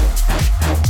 Thank you.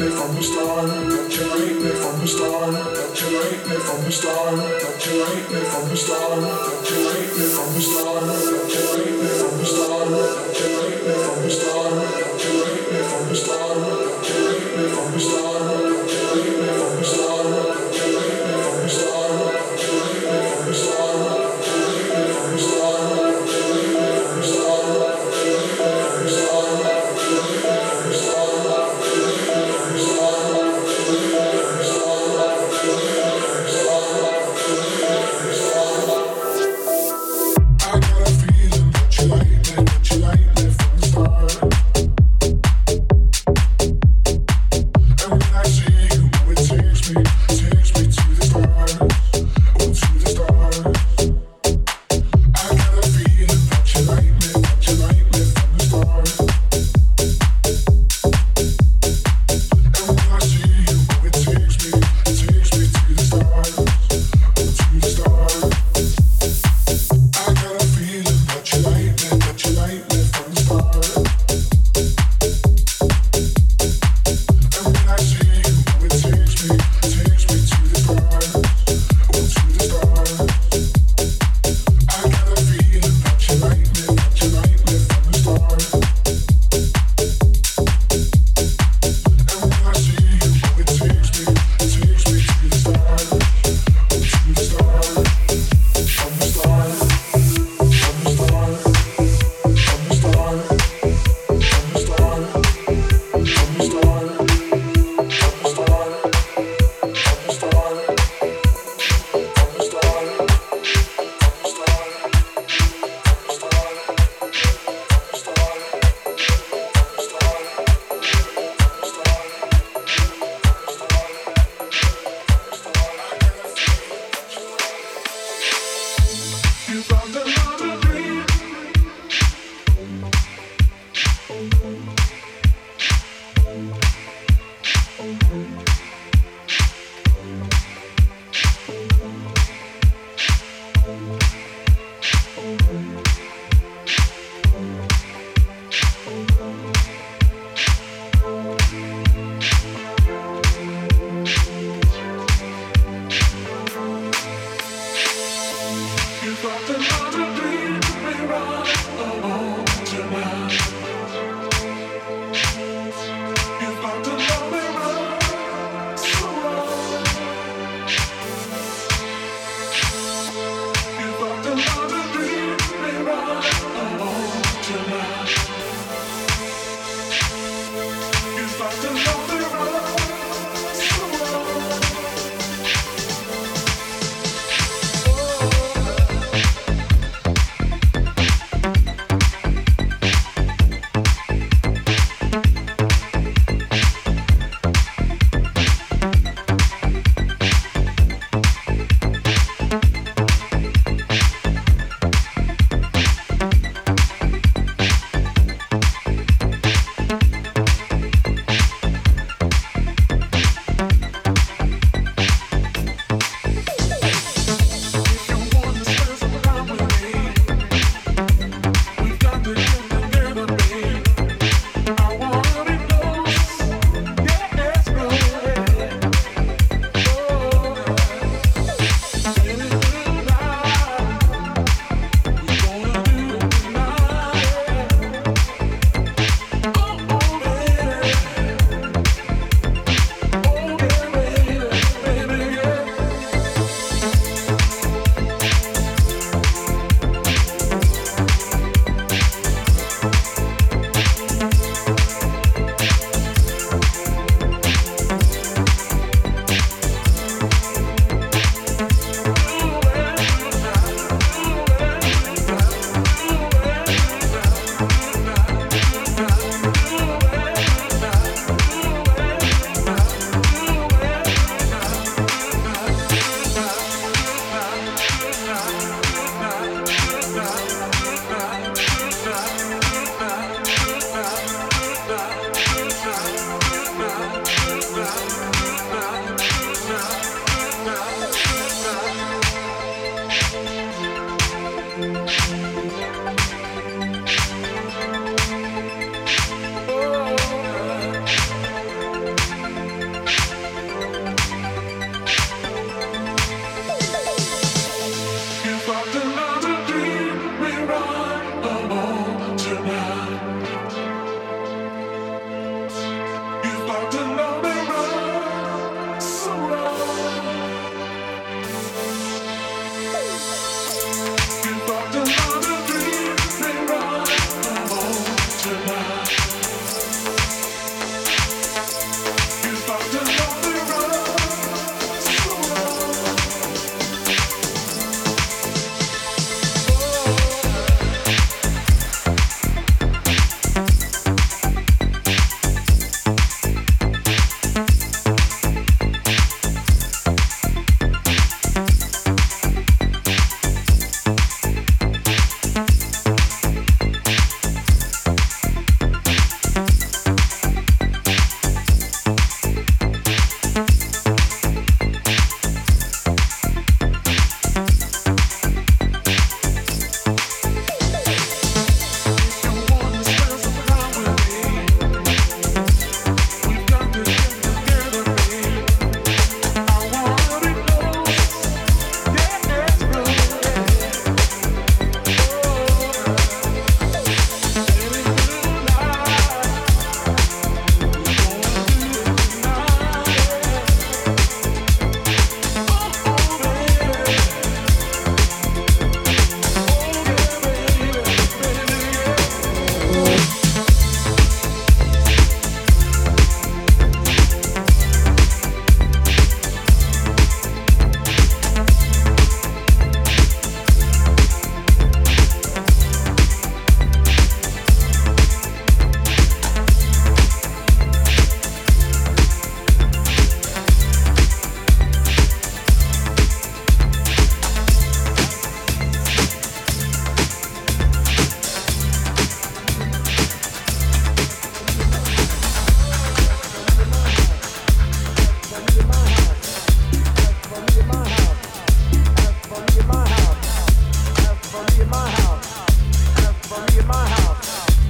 me from the start, don't you hate me from the start, don't you hate me from the start, don't you hate me from the start, don't you hate me from the start, don't you hate me from the start, don't you hate me from the start, don't you hate me from the start, don't you hate me from the start.